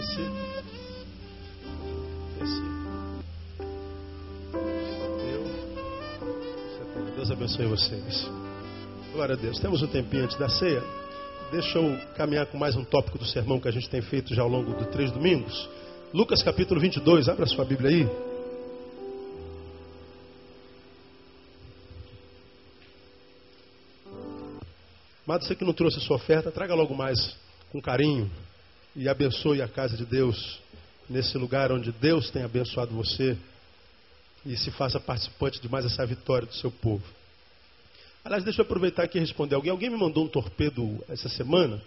Esse. Esse. Deu. Deus abençoe vocês. Glória a Deus. Temos um tempinho antes da ceia. Deixa eu caminhar com mais um tópico do sermão que a gente tem feito já ao longo de três domingos. Lucas capítulo 22, abra sua Bíblia aí. Amado, você que não trouxe a sua oferta, traga logo mais com carinho e abençoe a casa de Deus nesse lugar onde Deus tem abençoado você e se faça participante de mais essa vitória do seu povo. Aliás, deixa eu aproveitar aqui e responder alguém. Alguém me mandou um torpedo essa semana.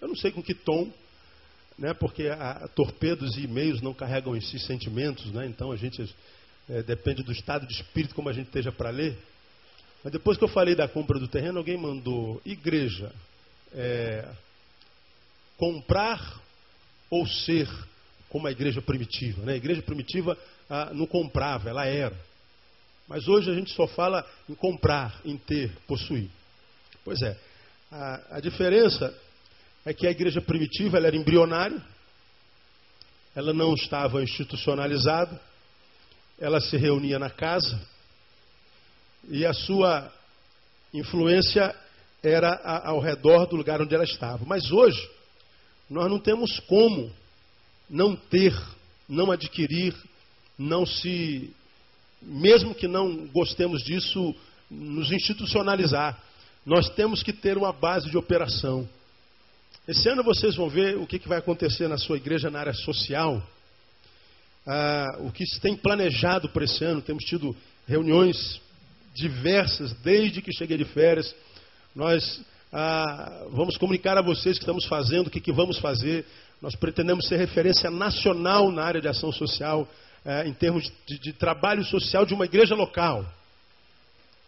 Eu não sei com que tom, né, porque a, a torpedos e e-mails não carregam em si sentimentos, né, então a gente é, depende do estado de espírito como a gente esteja para ler. Mas depois que eu falei da compra do terreno, alguém mandou: igreja, é, comprar ou ser como a igreja primitiva. Né? A igreja primitiva ah, não comprava, ela era. Mas hoje a gente só fala em comprar, em ter, possuir. Pois é, a, a diferença é que a igreja primitiva era embrionária, ela não estava institucionalizada, ela se reunia na casa e a sua influência era ao redor do lugar onde ela estava. Mas hoje, nós não temos como não ter, não adquirir, não se mesmo que não gostemos disso, nos institucionalizar. Nós temos que ter uma base de operação. Esse ano vocês vão ver o que, vai acontecer na sua igreja na área social. Ah, o que se tem planejado para esse ano. Temos tido reuniões diversas desde que cheguei de férias. Nós ah, vamos comunicar a vocês que estamos fazendo, o que, que vamos fazer. Nós pretendemos ser referência nacional na área de ação social é, em termos de, de trabalho social de uma igreja local.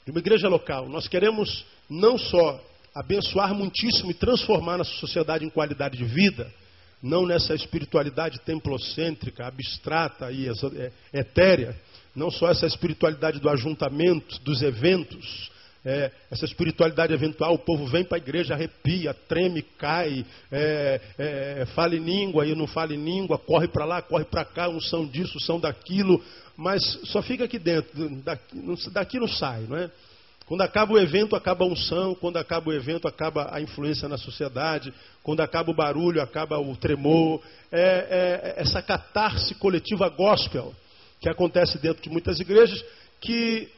De uma igreja local. Nós queremos não só abençoar muitíssimo e transformar nossa sociedade em qualidade de vida, não nessa espiritualidade templocêntrica, abstrata e é, etérea, não só essa espiritualidade do ajuntamento, dos eventos, é, essa espiritualidade eventual, o povo vem para a igreja, arrepia, treme, cai, é, é, fala em língua e não fala em língua, corre para lá, corre para cá, unção disso, unção daquilo, mas só fica aqui dentro, daqui, daqui não sai, não é? Quando acaba o evento, acaba a unção, quando acaba o evento, acaba a influência na sociedade, quando acaba o barulho, acaba o tremor, é, é, é essa catarse coletiva gospel que acontece dentro de muitas igrejas, que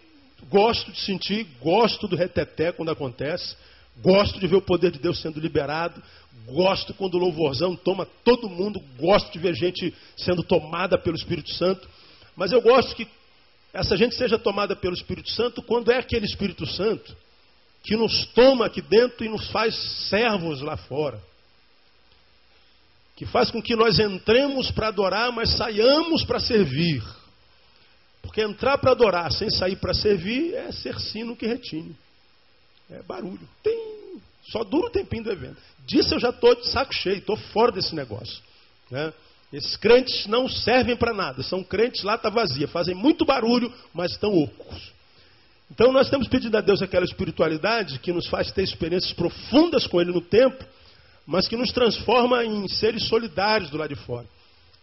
Gosto de sentir, gosto do reteté quando acontece, gosto de ver o poder de Deus sendo liberado, gosto quando o louvorzão toma todo mundo, gosto de ver gente sendo tomada pelo Espírito Santo, mas eu gosto que essa gente seja tomada pelo Espírito Santo quando é aquele Espírito Santo que nos toma aqui dentro e nos faz servos lá fora. Que faz com que nós entremos para adorar, mas saiamos para servir. Porque entrar para adorar sem sair para servir é ser sino que retine. É barulho. Tem, só dura o tempinho do evento. Disso eu já estou de saco cheio, estou fora desse negócio. Né? Esses crentes não servem para nada. São crentes lata vazia, fazem muito barulho, mas estão ocos. Então nós temos pedido a Deus aquela espiritualidade que nos faz ter experiências profundas com Ele no tempo, mas que nos transforma em seres solidários do lado de fora,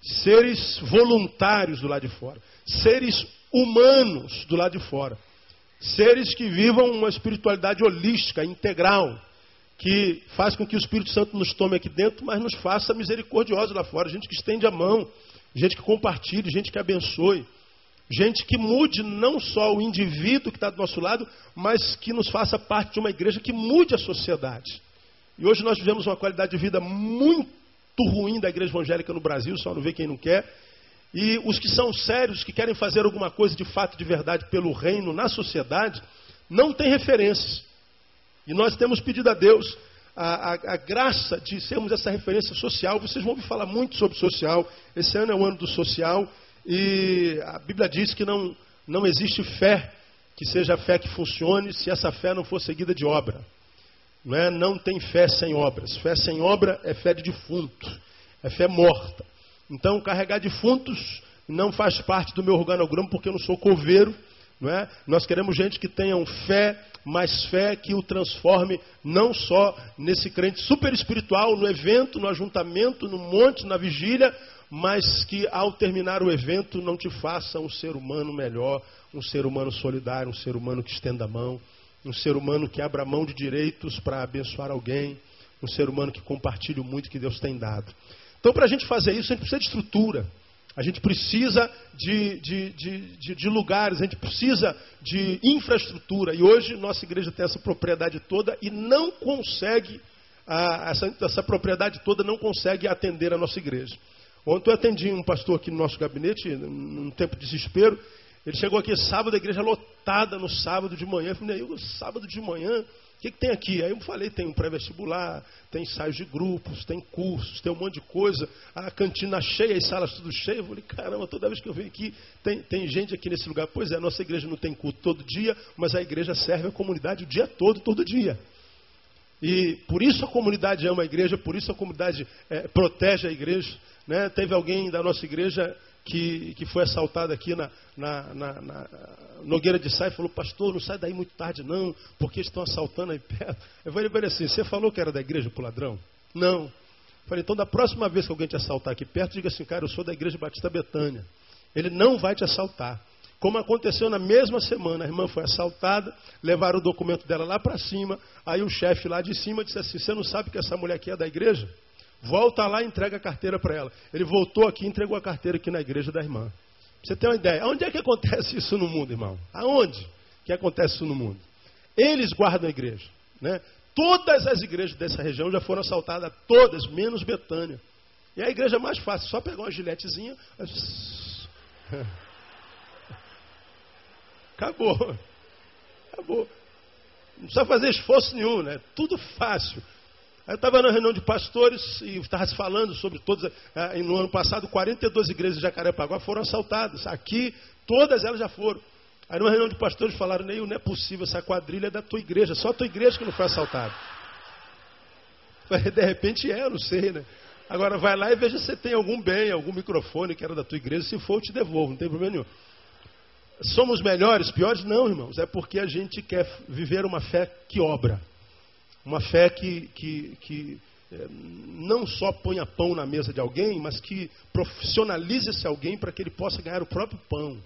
seres voluntários do lado de fora, seres humanos do lado de fora. Seres que vivam uma espiritualidade holística, integral, que faz com que o Espírito Santo nos tome aqui dentro, mas nos faça misericordiosos lá fora. Gente que estende a mão, gente que compartilhe, gente que abençoe. Gente que mude não só o indivíduo que está do nosso lado, mas que nos faça parte de uma igreja que mude a sociedade. E hoje nós vivemos uma qualidade de vida muito ruim da igreja evangélica no Brasil, só não vê quem não quer. E os que são sérios, que querem fazer alguma coisa de fato, de verdade, pelo reino na sociedade, não têm referências. E nós temos pedido a Deus a, a, a, graça de sermos essa referência social. Vocês vão ouvir falar muito sobre social. Esse ano é o ano do social. E a Bíblia diz que não, não existe fé que seja fé que funcione se essa fé não for seguida de obra. Não, é? não tem fé sem obras. Fé sem obra é fé de defunto, é fé morta. Então, carregar defuntos não faz parte do meu organograma, porque eu não sou coveiro, Não é? Nós queremos gente que tenha um fé, mas fé que o transforme não só nesse crente super espiritual, no evento, no ajuntamento, no monte, na vigília, mas que ao terminar o evento não te faça um ser humano melhor, um ser humano solidário, um ser humano que estenda a mão, um ser humano que abra mão de direitos para abençoar alguém, um ser humano que compartilhe muito que Deus tem dado. Então, para a gente fazer isso, a gente precisa de estrutura. A gente precisa de, de, de, de, lugares, a gente precisa de infraestrutura. E hoje nossa igreja tem essa propriedade toda e não consegue, essa, essa propriedade toda não consegue atender a nossa igreja. Ontem eu atendi um pastor aqui no nosso gabinete, num tempo de desespero. Ele chegou aqui sábado, a igreja lotada no sábado de manhã. Eu falei, sábado de manhã, o que, que, tem aqui? Aí eu falei, tem um pré-vestibular, tem ensaios de grupos, tem cursos, tem um monte de coisa, a cantina cheia, as salas tudo cheias. Eu falei, caramba, toda vez que eu venho aqui, tem, tem gente aqui nesse lugar. Pois é, a nossa igreja não tem culto todo dia, mas a igreja serve a comunidade o dia todo, todo dia. E por isso a comunidade ama a igreja, por isso a comunidade é, protege a igreja. Né? Teve alguém da nossa igreja que, que foi assaltado aqui na, na, na, na Nogueira de Sá e falou, pastor, não sai daí muito tarde não, porque estão assaltando aí perto. Eu falei para ele assim, você falou que era da igreja pro ladrão? Não. Eu falei, então da próxima vez que alguém te assaltar aqui perto, diga assim, cara, eu sou da igreja Batista Betânia. Ele não vai te assaltar. Como aconteceu na mesma semana, a irmã foi assaltada, levaram o documento dela lá para cima, aí o chefe lá de cima disse assim, você não sabe que essa mulher aqui é da igreja? Volta lá e entrega a carteira para ela. Ele voltou aqui e entregou a carteira aqui na igreja da irmã. Você tem uma ideia? Onde é que acontece isso no mundo, irmão? Aonde que acontece isso no mundo? Eles guardam a igreja. Né? Todas as igrejas dessa região já foram assaltadas, todas, menos Betânia. E a igreja mais fácil, só pegar uma giletezinha. Acabou. Acabou. Não precisa fazer esforço nenhum, né? Tudo fácil. Eu estava na reunião de pastores e estava se falando sobre todas. Eh, no ano passado, 42 igrejas de Jacarepaguá foram assaltadas. Aqui, todas elas já foram. Aí numa reunião de pastores falaram, Neil, não é possível, essa quadrilha é da tua igreja, só a tua igreja que não foi assaltada. De repente é, não sei, né? Agora vai lá e veja se tem algum bem, algum microfone que era da tua igreja, se for eu te devolvo, não tem problema nenhum. Somos melhores, piores? Não, irmãos, é porque a gente quer viver uma fé que obra. Uma fé que, que, que é, não só ponha pão na mesa de alguém, mas que profissionalize esse alguém para que ele possa ganhar o próprio pão.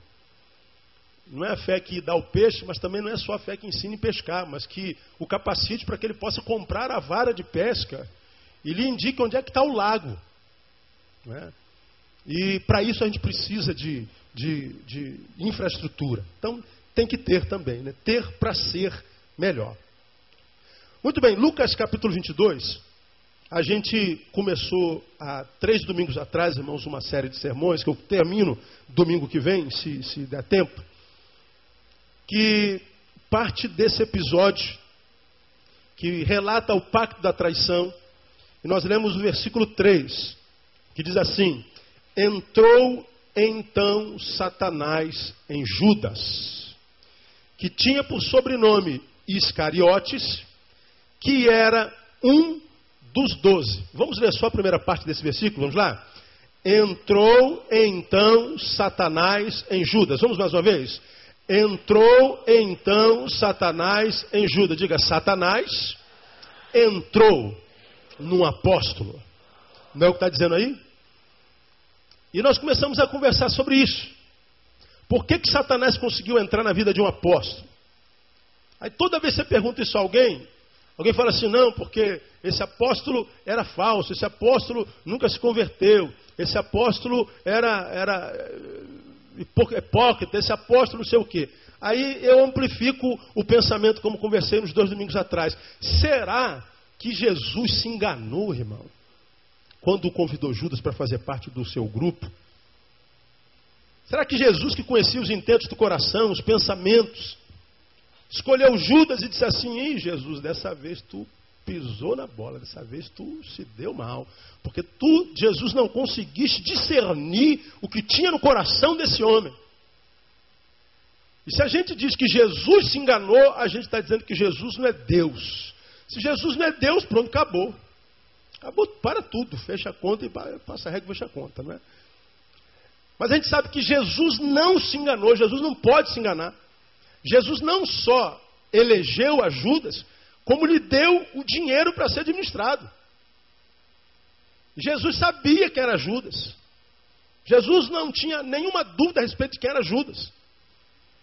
Não é a fé que dá o peixe, mas também não é só a fé que ensina a pescar, mas que o capacite para que ele possa comprar a vara de pesca e lhe indique onde é que está o lago. É? E para isso a gente precisa de, de, de, infraestrutura. Então tem que ter também, né? ter para ser melhor. Muito bem, Lucas capítulo 22. A gente começou há três domingos atrás, irmãos, uma série de sermões que eu termino domingo que vem, se, se der tempo. Que parte desse episódio que relata o pacto da traição. E nós lemos o versículo 3, que diz assim: Entrou então Satanás em Judas, que tinha por sobrenome Iscariotes que era um dos doze. Vamos ler só a primeira parte desse versículo, vamos lá? Entrou então Satanás em Judas. Vamos mais uma vez? Entrou então Satanás em Judas. Diga, Satanás entrou num apóstolo. Não é o que está dizendo aí? E nós começamos a conversar sobre isso. Por que, que Satanás conseguiu entrar na vida de um apóstolo? Aí toda vez que você pergunta isso a alguém, Alguém fala assim, não, porque esse apóstolo era falso, esse apóstolo nunca se converteu, esse apóstolo era, era eh, hipócrita, esse apóstolo não sei o quê. Aí eu amplifico o pensamento, como conversei nos dois domingos atrás. Será que Jesus se enganou, irmão, quando convidou Judas para fazer parte do seu grupo? Será que Jesus, que conhecia os intentos do coração, os pensamentos, escolheu Judas e disse assim: Ih, Jesus, dessa vez tu pisou na bola, dessa vez tu se deu mal. Porque tu, Jesus, não conseguiste discernir o que tinha no coração desse homem. E se a gente diz que Jesus se enganou, a gente está dizendo que Jesus não é Deus. Se Jesus não é Deus, pronto, acabou. Acabou, para tudo, fecha a conta e passa a regra e fecha a conta, não é? Mas a gente sabe que Jesus não se enganou, Jesus não pode se enganar. Jesus não só elegeu a Judas, como lhe deu o dinheiro para ser administrado. Jesus sabia que era Judas. Jesus não tinha nenhuma dúvida a respeito de quem era Judas.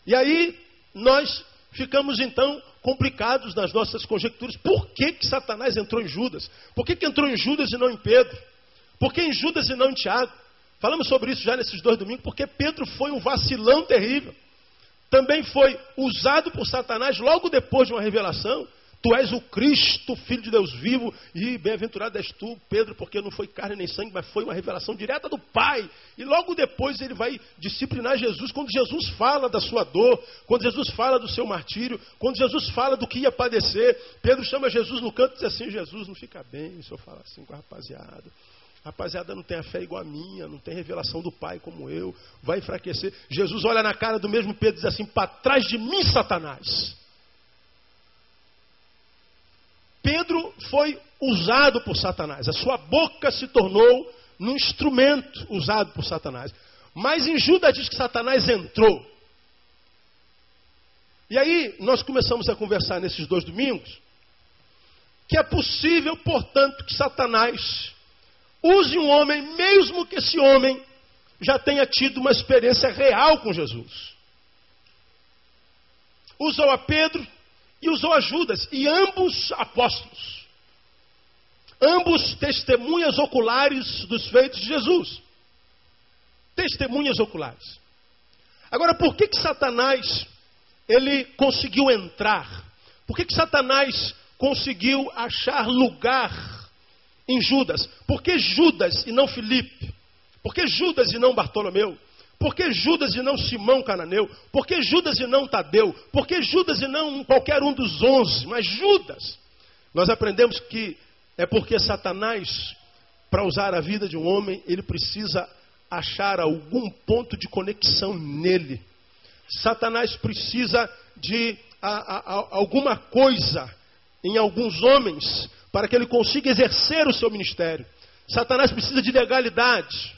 E aí nós ficamos então complicados nas nossas conjecturas. Por que, que Satanás entrou em Judas? Por que, que entrou em Judas e não em Pedro? Por que em Judas e não em Tiago? Falamos sobre isso já nesses dois domingos, porque Pedro foi um vacilão terrível. Também foi usado por Satanás logo depois de uma revelação. Tu és o Cristo, Filho de Deus vivo, e bem-aventurado és tu, Pedro, porque não foi carne nem sangue, mas foi uma revelação direta do Pai. E logo depois ele vai disciplinar Jesus, quando Jesus fala da sua dor, quando Jesus fala do seu martírio, quando Jesus fala do que ia padecer. Pedro chama Jesus no canto e diz assim: Jesus, não fica bem se eu falar assim com a rapaziada. Rapaziada não tem a fé igual a minha, não tem revelação do Pai como eu, vai enfraquecer. Jesus olha na cara do mesmo Pedro e diz assim: para trás de mim, Satanás. Pedro foi usado por Satanás. A sua boca se tornou um instrumento usado por Satanás. Mas em Judas diz que Satanás entrou. E aí nós começamos a conversar nesses dois domingos que é possível, portanto, que Satanás use um homem, mesmo que esse homem já tenha tido uma experiência real com Jesus. Usou a Pedro, e usou a Judas, e ambos apóstolos. Ambos testemunhas oculares dos feitos de Jesus. Testemunhas oculares. Agora, por que, que Satanás ele conseguiu entrar? Por que, que Satanás conseguiu achar lugar em Judas? Por que Judas e não Filipe? Por que Judas e não Bartolomeu? Por que Judas e não Simão Cananeu? Por que Judas e não Tadeu? Por que Judas e não qualquer um dos onze? Mas Judas. Nós aprendemos que é porque Satanás, para usar a vida de um homem, ele precisa achar algum ponto de conexão nele. Satanás precisa de a, a, a, alguma coisa em alguns homens para que ele consiga exercer o seu ministério. Satanás precisa de legalidade.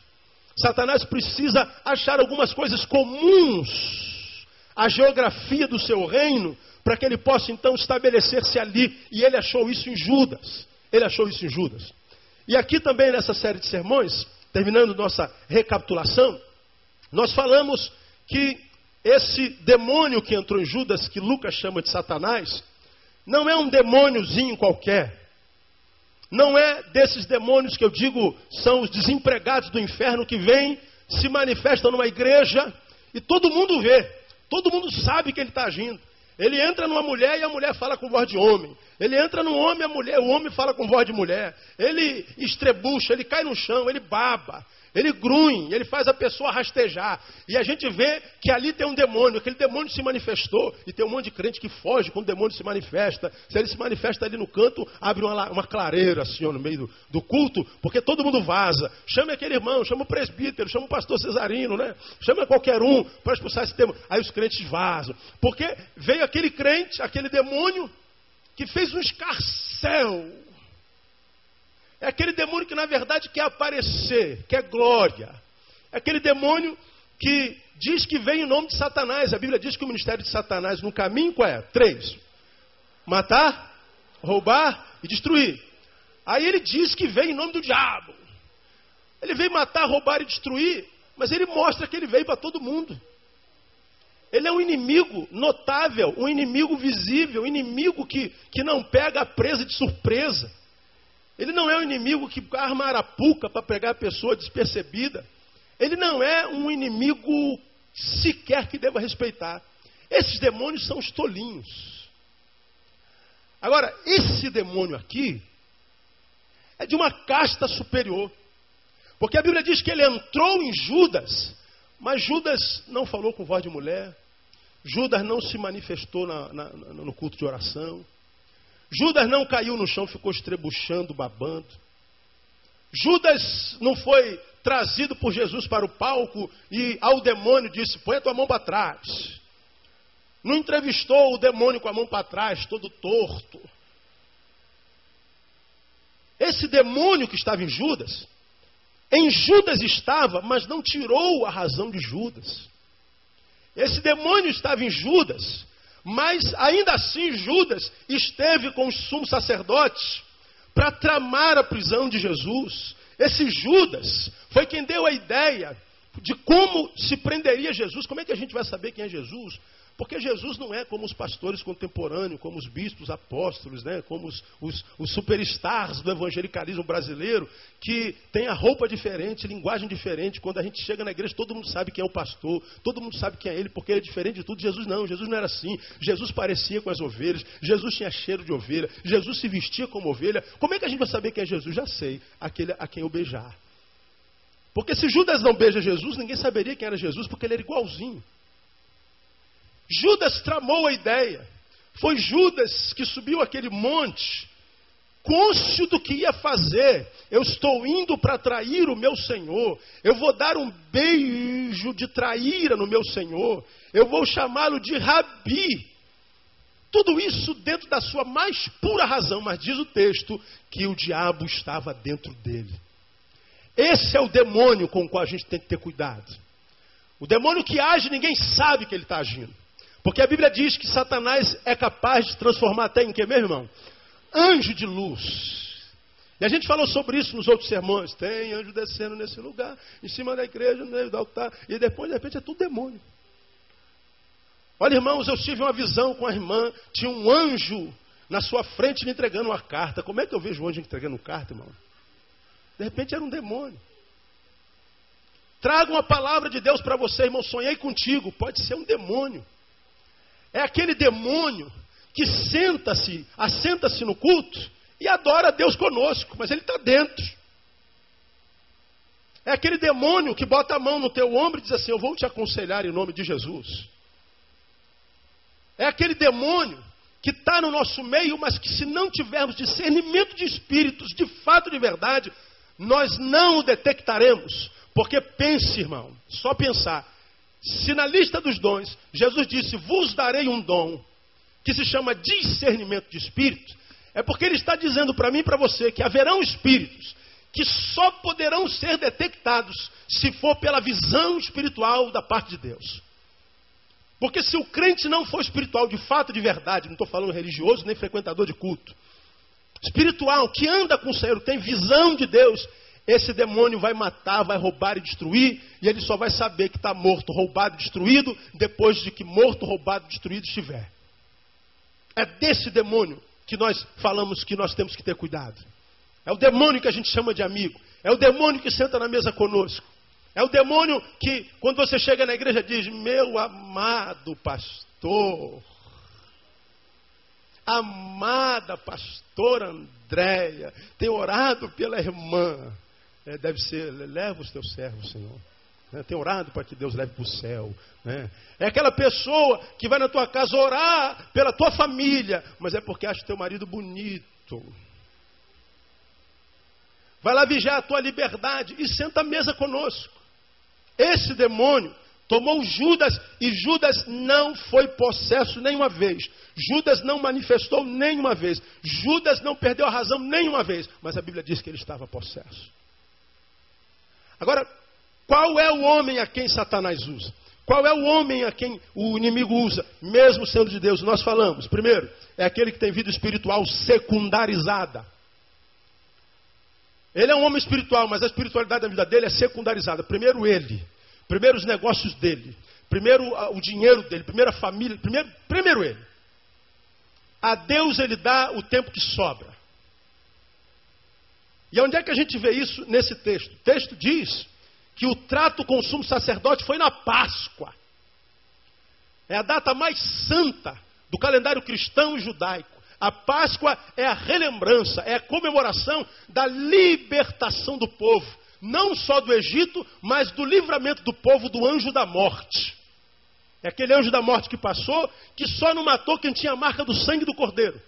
Satanás precisa achar algumas coisas comuns à geografia do seu reino, para que ele possa então estabelecer-se ali. E ele achou isso em Judas. Ele achou isso em Judas. E aqui também nessa série de sermões, terminando nossa recapitulação, nós falamos que esse demônio que entrou em Judas, que Lucas chama de Satanás, não é um demôniozinho qualquer. Não é desses demônios que eu digo são os desempregados do inferno que vêm, se manifestam numa igreja e todo mundo vê, todo mundo sabe que ele está agindo. Ele entra numa mulher e a mulher fala com voz de homem. Ele entra num homem e a mulher, o homem fala com voz de mulher. Ele estrebucha, ele cai no chão, ele baba. Ele grunhe, ele faz a pessoa rastejar. E a gente vê que ali tem um demônio, aquele demônio se manifestou. E tem um monte de crente que foge quando o demônio se manifesta. Se ele se manifesta ali no canto, abre uma, uma clareira assim no meio do, do, culto, porque todo mundo vaza. Chame aquele irmão, chama o presbítero, chama o pastor Cesarino, né? Chama qualquer um para expulsar esse demônio. Aí os crentes vazam. Porque veio aquele crente, aquele demônio, que fez um escarcel é aquele demônio que na verdade quer aparecer, quer glória. É aquele demônio que diz que vem em nome de Satanás. A Bíblia diz que o ministério de Satanás no caminho qual é? Três: matar, roubar e destruir. Aí ele diz que vem em nome do diabo. Ele veio matar, roubar e destruir, mas ele mostra que ele veio para todo mundo. Ele é um inimigo notável, um inimigo visível, um inimigo que, que não pega a presa de surpresa. Ele não é um inimigo que arma arapuca para pegar a pessoa despercebida. Ele não é um inimigo sequer que deva respeitar. Esses demônios são os tolinhos. Agora, esse demônio aqui é de uma casta superior. Porque a Bíblia diz que ele entrou em Judas, mas Judas não falou com voz de mulher, Judas não se manifestou na, na, no culto de oração, Judas não caiu no chão, ficou estrebuchando, babando. Judas não foi trazido por Jesus para o palco e ao demônio disse: põe a tua mão para trás. Não entrevistou o demônio com a mão para trás, todo torto. Esse demônio que estava em Judas, em Judas estava, mas não tirou a razão de Judas. Esse demônio estava em Judas, Mas ainda assim Judas esteve com os sumos sacerdotes para tramar a prisão de Jesus. Esse Judas foi quem deu a ideia de como se prenderia Jesus. Como é que a gente vai saber quem é Jesus? Porque Jesus não é como os pastores contemporâneos, como os bispos apóstolos, né? como os, os, os superstars do evangelicalismo brasileiro, que tem a roupa diferente, linguagem diferente. Quando a gente chega na igreja, todo mundo sabe quem é o pastor, todo mundo sabe quem é ele, porque ele é diferente de tudo. Jesus não, Jesus não era assim. Jesus parecia com as ovelhas, Jesus tinha cheiro de ovelha, Jesus se vestia como ovelha. Como é que a gente vai saber quem é Jesus? Já sei, aquele a quem eu beijar. Porque se Judas não beija Jesus, ninguém saberia quem era Jesus, porque ele era igualzinho. Judas tramou a ideia. Foi Judas que subiu aquele monte, cônscio do que ia fazer. Eu estou indo para trair o meu Senhor. Eu vou dar um beijo de traíra no meu Senhor. Eu vou chamá-lo de Rabi. Tudo isso dentro da sua mais pura razão, mas diz o texto que o diabo estava dentro dele. Esse é o demônio com o qual a gente tem que ter cuidado. O demônio que age, ninguém sabe que ele está agindo. Porque a Bíblia diz que Satanás é capaz de transformar até em que, meu irmão? Anjo de luz. E a gente falou sobre isso nos outros sermões. Tem anjo descendo nesse lugar, em cima da igreja, no meio do altar. E depois, de repente, é tudo demônio. Olha, irmãos, eu tive uma visão com a irmã. Tinha um anjo na sua frente me entregando uma carta. Como é que eu vejo um anjo entregando uma carta, irmão? De repente era um demônio. Traga uma palavra de Deus para você, irmão. Sonhei contigo. Pode ser um demônio. É aquele demônio que senta-se, assenta-se no culto e adora a Deus conosco, mas ele está dentro. É aquele demônio que bota a mão no teu ombro e diz assim: Eu vou te aconselhar em nome de Jesus. É aquele demônio que está no nosso meio, mas que se não tivermos discernimento de espíritos, de fato de verdade, nós não o detectaremos. Porque pense, irmão, só pensar, se na lista dos dons Jesus disse: Vos darei um dom que se chama discernimento de espíritos, é porque ele está dizendo para mim e para você que haverão espíritos que só poderão ser detectados se for pela visão espiritual da parte de Deus. Porque se o crente não for espiritual de fato, de verdade, não estou falando religioso nem frequentador de culto, espiritual, que anda com o Senhor, tem visão de Deus, esse demônio vai matar, vai roubar e destruir, e ele só vai saber que está morto, roubado destruído, depois de que morto, roubado destruído estiver. É desse demônio que nós falamos que nós temos que ter cuidado. É o demônio que a gente chama de amigo. É o demônio que senta na mesa conosco. É o demônio que, quando você chega na igreja, diz: Meu amado pastor, amada pastora Andréia, tem orado pela irmã é, deve ser, leva os teus servos, Senhor. É, tem orado para que Deus leve para o céu. Né? É aquela pessoa que vai na tua casa orar pela tua família, mas é porque acha teu marido bonito. Vai lá vigiar a tua liberdade e senta à mesa conosco. Esse demônio tomou Judas e Judas não foi possesso nenhuma vez. Judas não manifestou nenhuma vez. Judas não perdeu a razão nenhuma vez. Mas a Bíblia diz que ele estava possesso. Agora, qual é o homem a quem Satanás usa? Qual é o homem a quem o inimigo usa, mesmo sendo de Deus? Nós falamos. Primeiro, é aquele que tem vida espiritual secundarizada. Ele é um homem espiritual, mas a espiritualidade da vida dele é secundarizada. Primeiro ele, primeiro os negócios dele, primeiro o dinheiro dele, primeiro a família, primeiro, primeiro ele. A Deus ele dá o tempo que sobra. E onde é que a gente vê isso nesse texto? O texto diz que o trato com o sumo sacerdote foi na Páscoa. É a data mais santa do calendário cristão e judaico. A Páscoa é a relembrança, é a comemoração da libertação do povo, não só do Egito, mas do livramento do povo do anjo da morte. É aquele anjo da morte que passou, que só não matou quem tinha a marca do sangue do cordeiro.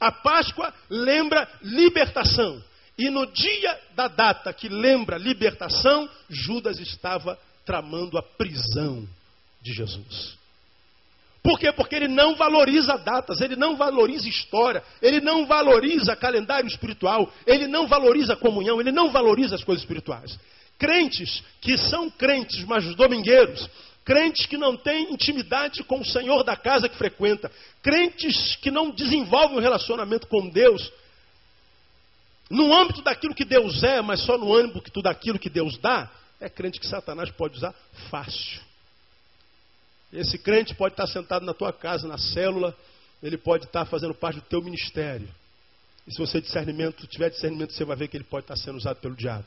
A Páscoa lembra libertação. E no dia da data que lembra libertação, Judas estava tramando a prisão de Jesus. Por quê? Porque ele não valoriza datas, ele não valoriza história, ele não valoriza calendário espiritual, ele não valoriza comunhão, ele não valoriza as coisas espirituais. Crentes que são crentes, mas domingueiros, crentes que não têm intimidade com o Senhor da casa que frequenta, crentes que não desenvolvem um relacionamento com Deus, no âmbito daquilo que Deus é, mas só no âmbito daquilo que Deus dá, é crente que Satanás pode usar fácil. Esse crente pode estar sentado na tua casa, na célula, ele pode estar fazendo parte do teu ministério. E se você discernimento, tiver discernimento, você vai ver que ele pode estar sendo usado pelo diabo.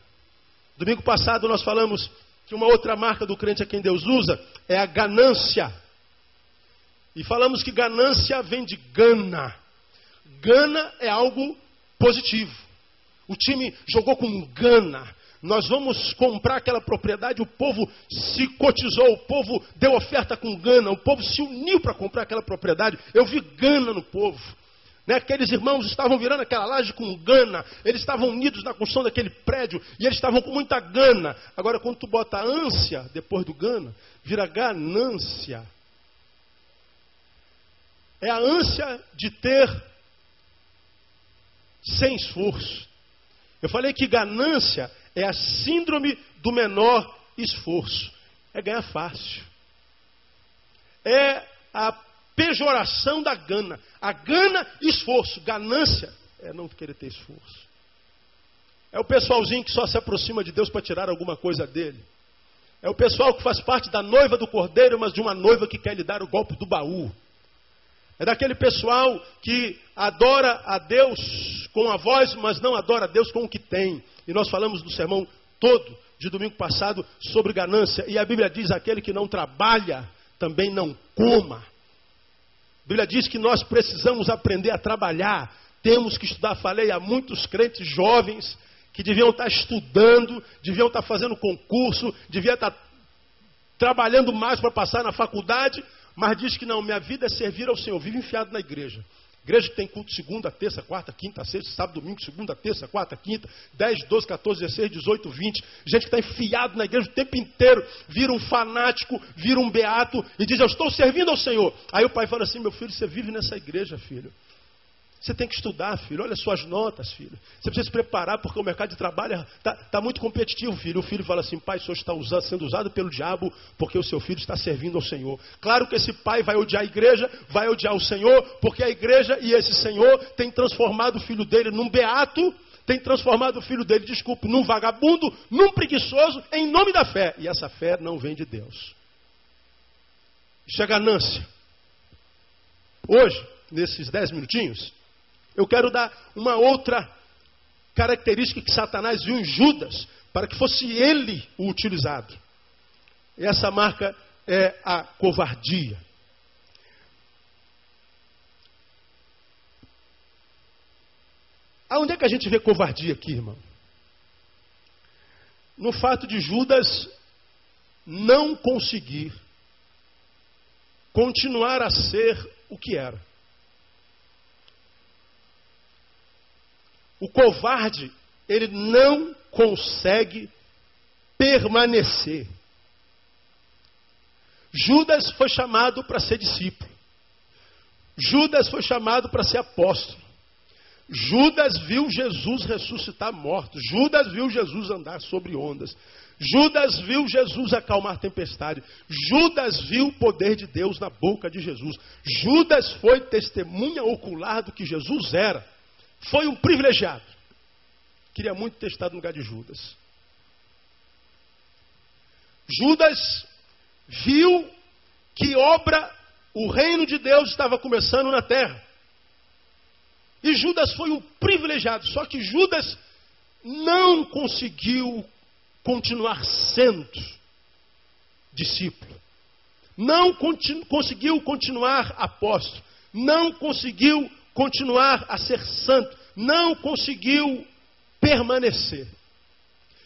Domingo passado nós falamos que uma outra marca do crente a quem Deus usa é a ganância. E falamos que ganância vem de gana. Gana é algo positivo. O time jogou com gana. Nós vamos comprar aquela propriedade, o povo se cotizou, o povo deu oferta com gana, o povo se uniu para comprar aquela propriedade. Eu vi gana no povo. Né? Aqueles irmãos estavam virando aquela laje com gana, eles estavam unidos na construção daquele prédio e eles estavam com muita gana. Agora, quando tu bota ânsia depois do gana, vira ganância. É a ânsia de ter sem esforço. Eu falei que ganância é a síndrome do menor esforço. É ganhar fácil. É a pejoração da gana. A gana, esforço. Ganância é não querer ter esforço. É o pessoalzinho que só se aproxima de Deus para tirar alguma coisa dele. É o pessoal que faz parte da noiva do cordeiro, mas de uma noiva que quer lhe dar o golpe do baú. É daquele pessoal que adora a Deus com a voz, mas não adora a Deus com o que tem. E nós falamos no sermão todo de domingo passado sobre ganância. E a Bíblia diz: aquele que não trabalha também não coma. A Bíblia diz que nós precisamos aprender a trabalhar. Temos que estudar. Falei a muitos crentes jovens que deviam estar estudando, deviam estar fazendo concurso, deviam estar trabalhando mais para passar na faculdade, mas diz que não, minha vida é servir ao Senhor, vive enfiado na igreja. Igreja que tem culto segunda, terça, quarta, quinta, sexta, sábado, domingo, segunda, terça, quarta, quinta, 10, 12, 14, 16, 18, 20. Gente que está enfiado na igreja o tempo inteiro, vira um fanático, vira um beato e diz: Eu estou servindo ao Senhor. Aí o pai fala assim: Meu filho, você vive nessa igreja, filho. Você tem que estudar, filho. Olha suas notas, filho. Você precisa se preparar porque o mercado de trabalho está tá muito competitivo, filho. O filho fala assim: pai, o senhor está usando, sendo usado pelo diabo porque o seu filho está servindo ao Senhor. Claro que esse pai vai odiar a igreja, vai odiar o Senhor, porque a igreja e esse Senhor tem transformado o filho dele num beato, tem transformado o filho dele, desculpe, num vagabundo, num preguiçoso, em nome da fé. E essa fé não vem de Deus. Isso é ganância. Hoje, nesses dez minutinhos, eu quero dar uma outra característica que Satanás viu em Judas, para que fosse ele o utilizado. Essa marca é a covardia. Aonde é que a gente vê covardia aqui, irmão? No fato de Judas não conseguir continuar a ser o que era. O covarde, ele não consegue permanecer. Judas foi chamado para ser discípulo. Judas foi chamado para ser apóstolo. Judas viu Jesus ressuscitar mortos. Judas viu Jesus andar sobre ondas. Judas viu Jesus acalmar tempestade. Judas viu o poder de Deus na boca de Jesus. Judas foi testemunha ocular do que Jesus era foi um privilegiado. Queria muito ter estado no lugar de Judas. Judas viu que obra o reino de Deus estava começando na terra. E Judas foi um privilegiado, só que Judas não conseguiu continuar sendo discípulo. Não continu conseguiu continuar apóstolo. Não conseguiu continuar a ser santo, não conseguiu permanecer.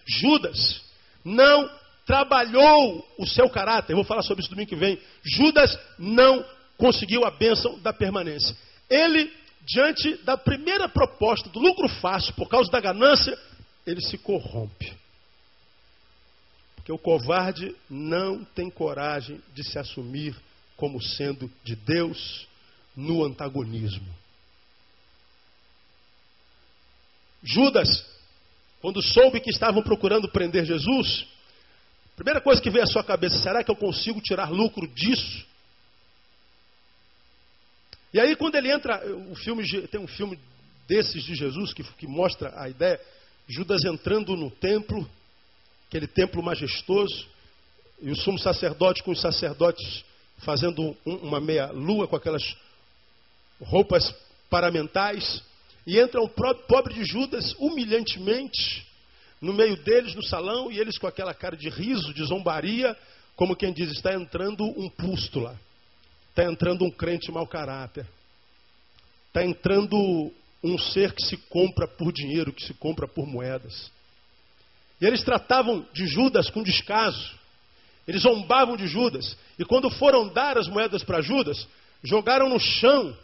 Judas não trabalhou o seu caráter. Eu vou falar sobre isso domingo que vem. Judas não conseguiu a bênção da permanência. Ele, diante da primeira proposta do lucro fácil, por causa da ganância, ele se corrompe. Porque o covarde não tem coragem de se assumir como sendo de Deus no antagonismo. Judas, quando soube que estavam procurando prender Jesus, Primeira coisa que vem à sua cabeça, será que eu consigo tirar lucro disso? E aí quando ele entra, o filme tem um filme desses de Jesus que, que mostra a ideia, Judas entrando no templo, aquele templo majestoso, e o sumo sacerdote com os sacerdotes fazendo um, uma meia lua com aquelas roupas paramentais, e entra o pobre de Judas humilhantemente no meio deles no salão e eles com aquela cara de riso, de zombaria, como quem diz: está entrando um pústula, está entrando um crente mau caráter, está entrando um ser que se compra por dinheiro, que se compra por moedas. E eles tratavam de Judas com descaso. Eles zombavam de Judas. E quando foram dar as moedas para Judas, jogaram no chão.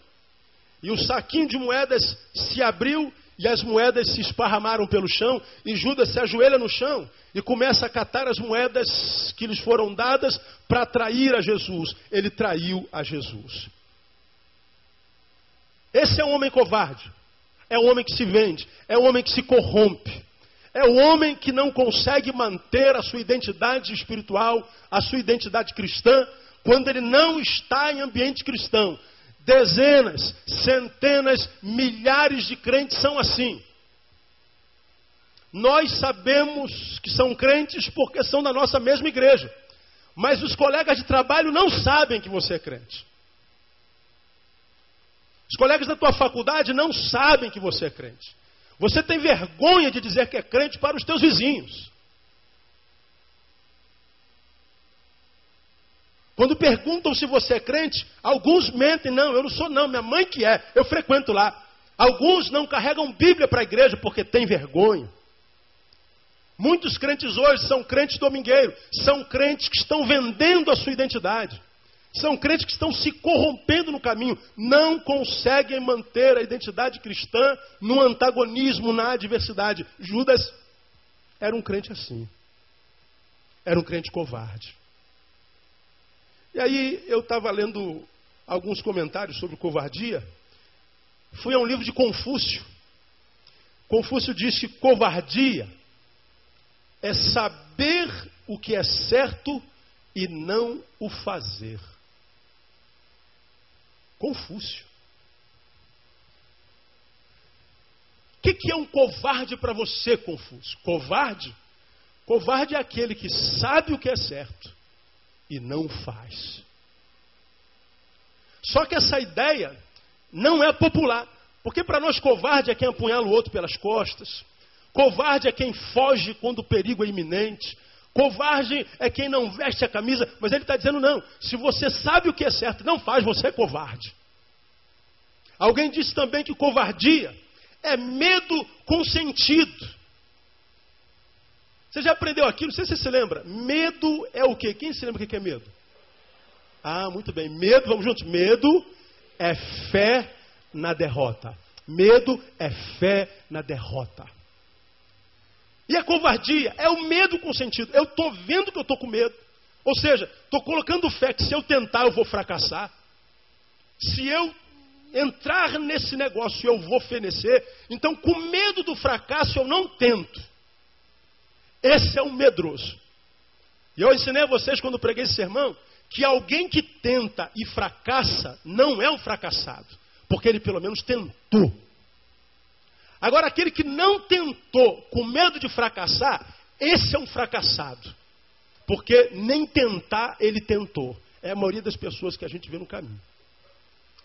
E o saquinho de moedas se abriu e as moedas se esparramaram pelo chão. E Judas se ajoelha no chão e começa a catar as moedas que lhes foram dadas para trair a Jesus. Ele traiu a Jesus. Esse é um homem covarde. É um homem que se vende. É um homem que se corrompe. É o homem que não consegue manter a sua identidade espiritual, a sua identidade cristã, quando ele não está em ambiente cristão. Dezenas, centenas, milhares de crentes são assim. Nós sabemos que são crentes porque são da nossa mesma igreja. Mas os colegas de trabalho não sabem que você é crente. Os colegas da tua faculdade não sabem que você é crente. Você tem vergonha de dizer que é crente para os teus vizinhos. Quando perguntam se você é crente, alguns mentem, não, eu não sou não, minha mãe que é, eu frequento lá. Alguns não carregam Bíblia para a igreja porque têm vergonha. Muitos crentes hoje são crentes domingueiros, são crentes que estão vendendo a sua identidade. São crentes que estão se corrompendo no caminho, não conseguem manter a identidade cristã no antagonismo, na adversidade. Judas era um crente assim. Era um crente covarde. E aí eu estava lendo alguns comentários sobre covardia. Fui a um livro de Confúcio. Confúcio diz que covardia é saber o que é certo e não o fazer. Confúcio. O que, que é um covarde para você, Confúcio? Covarde? Covarde é aquele que sabe o que é certo e não faz. Só que essa ideia não é popular. Porque para nós, covarde é quem apunhala o outro pelas costas. Covarde é quem foge quando o perigo é iminente. Covarde é quem não veste a camisa, mas ele está dizendo não. Se você sabe o que é certo e não faz, você é covarde. Alguém disse também que covardia é medo com sentido. Você já aprendeu aqui? Não sei se você se lembra. Medo é o quê? Quem se lembra o que é medo? Ah, muito bem. Medo, vamos juntos. Medo é fé na derrota. Medo é fé na derrota. E a covardia é o medo com sentido. Eu estou vendo que eu estou com medo. Ou seja, estou colocando fé que se eu tentar eu vou fracassar. Se eu entrar nesse negócio eu vou fenecer. Então, com medo do fracasso, eu não tento. Esse é um medroso. E eu ensinei a vocês, quando preguei esse sermão, que alguém que tenta e fracassa não é um fracassado. Porque ele pelo menos tentou. Agora, aquele que não tentou, com medo de fracassar, esse é um fracassado. Porque nem tentar ele tentou. É a maioria das pessoas que a gente vê no caminho.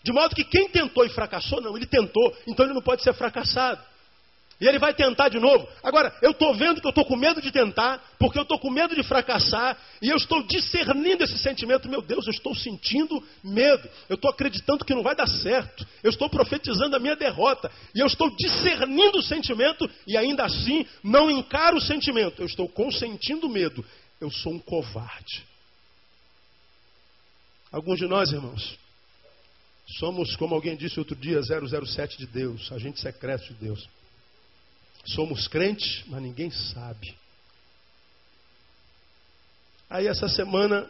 De modo que quem tentou e fracassou, não, ele tentou, então ele não pode ser fracassado. E ele vai tentar de novo. Agora, eu estou vendo que eu estou com medo de tentar, porque eu estou com medo de fracassar, e eu estou discernindo esse sentimento. Meu Deus, eu estou sentindo medo. Eu estou acreditando que não vai dar certo. Eu estou profetizando a minha derrota. E eu estou discernindo o sentimento, e ainda assim não encaro o sentimento. Eu estou consentindo medo. Eu sou um covarde. Alguns de nós, irmãos, somos, como alguém disse outro dia, 007 de Deus, agente secreto de Deus. Somos crentes, mas ninguém sabe. Aí essa semana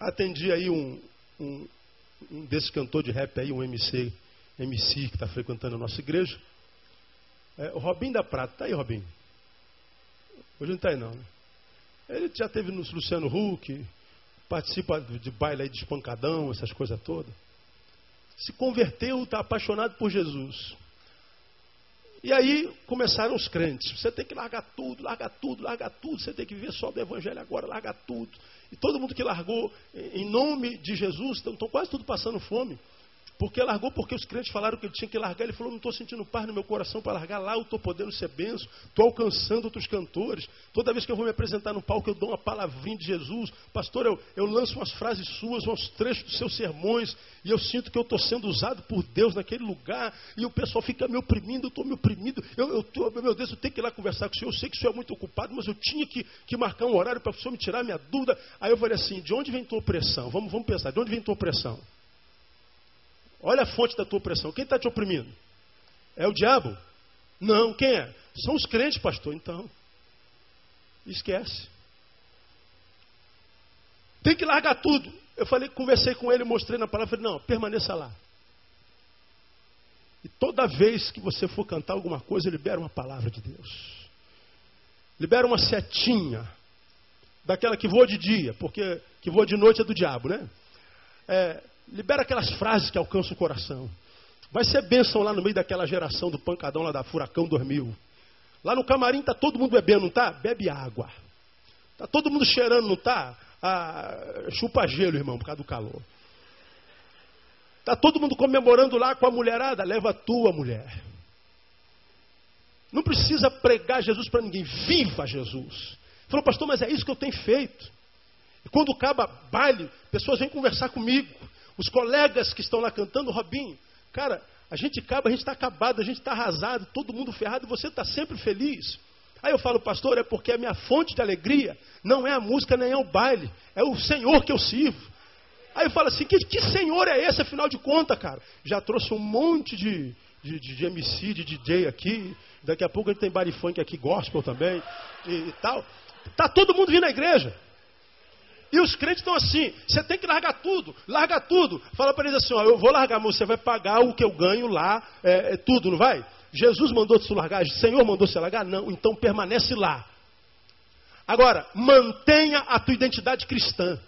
atendi aí um, um, um desse cantor de rap aí, um MC, MC que está frequentando a nossa igreja. É, o Robin da Prata, tá aí, Robin? Hoje não está aí não, né? Ele já teve no Luciano Huck, participa de baile de espancadão, essas coisas todas. Se converteu, está apaixonado por Jesus. E aí começaram os crentes. Você tem que largar tudo, largar tudo, largar tudo. Você tem que viver só do Evangelho agora, largar tudo. E todo mundo que largou em nome de Jesus, estão quase tudo passando fome. Porque largou porque os crentes falaram que ele tinha que largar. Ele falou: Não estou sentindo paz no meu coração para largar lá, eu estou podendo ser benção, estou alcançando outros cantores. Toda vez que eu vou me apresentar no palco, eu dou uma palavrinha de Jesus. Pastor, eu, eu lanço umas frases suas, uns trechos dos seus sermões, e eu sinto que eu estou sendo usado por Deus naquele lugar, e o pessoal fica me oprimindo, eu estou me oprimindo. Eu, eu tô, meu Deus, eu tenho que ir lá conversar com o senhor. Eu sei que o senhor é muito ocupado, mas eu tinha que, que marcar um horário para o senhor me tirar minha dúvida. Aí eu falei assim: De onde vem tua opressão? Vamos, vamos pensar, de onde vem tua opressão? Olha a fonte da tua opressão. Quem está te oprimindo? É o diabo? Não, quem é? São os crentes, pastor. Então, esquece. Tem que largar tudo. Eu falei, conversei com ele, mostrei na palavra, falei, não, permaneça lá. E toda vez que você for cantar alguma coisa, libera uma palavra de Deus. Libera uma setinha, daquela que voa de dia, porque que voa de noite é do diabo, né? É, Libera aquelas frases que alcançam o coração. Vai ser bênção lá no meio daquela geração do pancadão lá da Furacão 2000. Lá no camarim está todo mundo bebendo, não está? Bebe água. Está todo mundo cheirando, não está? Ah, chupa gelo, irmão, por causa do calor. Está todo mundo comemorando lá com a mulherada? Leva a tua mulher. Não precisa pregar Jesus para ninguém. Viva Jesus. Falou, pastor, mas é isso que eu tenho feito. E quando acaba baile, pessoas vêm conversar comigo. Os colegas que estão lá cantando, Robinho, cara, a gente acaba, a gente está acabado, a gente está arrasado, todo mundo ferrado, e você está sempre feliz. Aí eu falo, pastor, é porque a minha fonte de alegria não é a música nem é o baile, é o Senhor que eu sirvo. Aí eu falo assim, que, que Senhor é esse, afinal de contas, cara? Já trouxe um monte de, de, de, de MC, de DJ aqui, daqui a pouco a gente tem baile funk aqui, gospel também, e, e tal. Tá todo mundo vindo à igreja. E os crentes estão assim, você tem que largar tudo, larga tudo. Fala para eles assim, ó, eu vou largar, mas você vai pagar o que eu ganho lá, é, é tudo, não vai? Jesus mandou te largar, Senhor mandou você largar? Não, então permanece lá. Agora, mantenha a tua identidade cristã.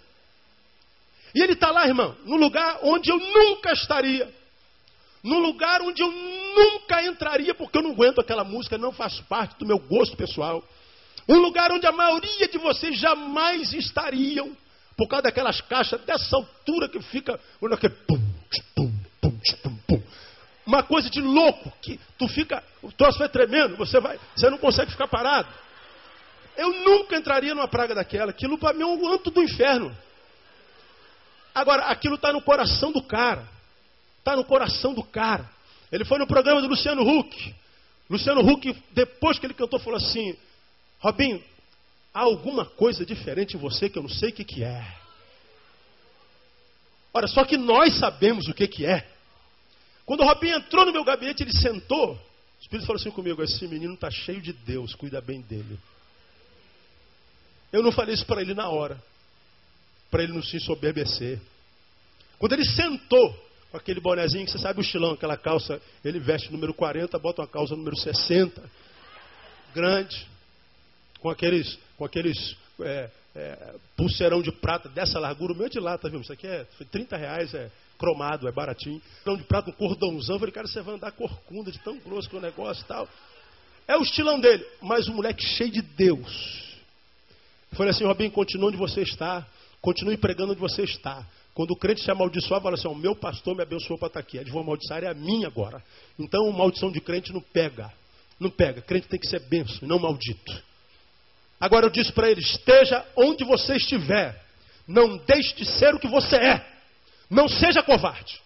E ele está lá, irmão, no lugar onde eu nunca estaria. No lugar onde eu nunca entraria, porque eu não aguento aquela música, não faz parte do meu gosto pessoal. Um lugar onde a maioria de vocês jamais estariam, por causa daquelas caixas dessa altura que fica. Uma coisa de louco, que tu fica. O troço vai tremendo, você, vai, você não consegue ficar parado. Eu nunca entraria numa praga daquela. Aquilo para mim é um anto do inferno. Agora, aquilo está no coração do cara. Está no coração do cara. Ele foi no programa do Luciano Huck. Luciano Huck, depois que ele cantou, falou assim: Robinho, há alguma coisa diferente em você que eu não sei o que, que é. Ora, só que nós sabemos o que, que é. Quando o Robinho entrou no meu gabinete, ele sentou. O Espírito falou assim comigo: esse menino está cheio de Deus, cuida bem dele. Eu não falei isso para ele na hora, para ele não se ensoberbecer. Quando ele sentou com aquele bonezinho, que você sabe o estilão, aquela calça, ele veste número 40, bota uma calça número 60, grande com aqueles, com aqueles é, é, pulseirão de prata dessa largura, o meu é de lata, viu? Isso aqui é foi 30 reais, é cromado, é baratinho. Pulseirão de prata, um cordãozão. Eu falei, cara, você vai andar corcunda de tão grosso que é o negócio e tal. É o estilão dele, mas um moleque cheio de Deus. Eu falei assim, Robinho, continue onde você está, continue pregando onde você está. Quando o crente se amaldiçoar, fala assim: o meu pastor me abençoou para estar aqui. A de vou amaldiçoar é a minha agora. Então, maldição de crente não pega. Não pega. Crente tem que ser benção, não maldito. Agora eu disse para ele: esteja onde você estiver, não deixe de ser o que você é, não seja covarde.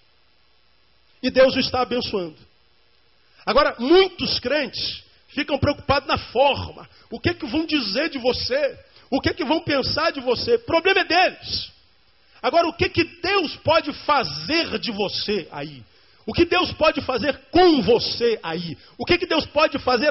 E Deus o está abençoando. Agora, muitos crentes ficam preocupados na forma, o que, que vão dizer de você, o que, que vão pensar de você, o problema é deles. Agora, o que, que Deus pode fazer de você aí? O que Deus pode fazer com você aí? O que, que Deus pode fazer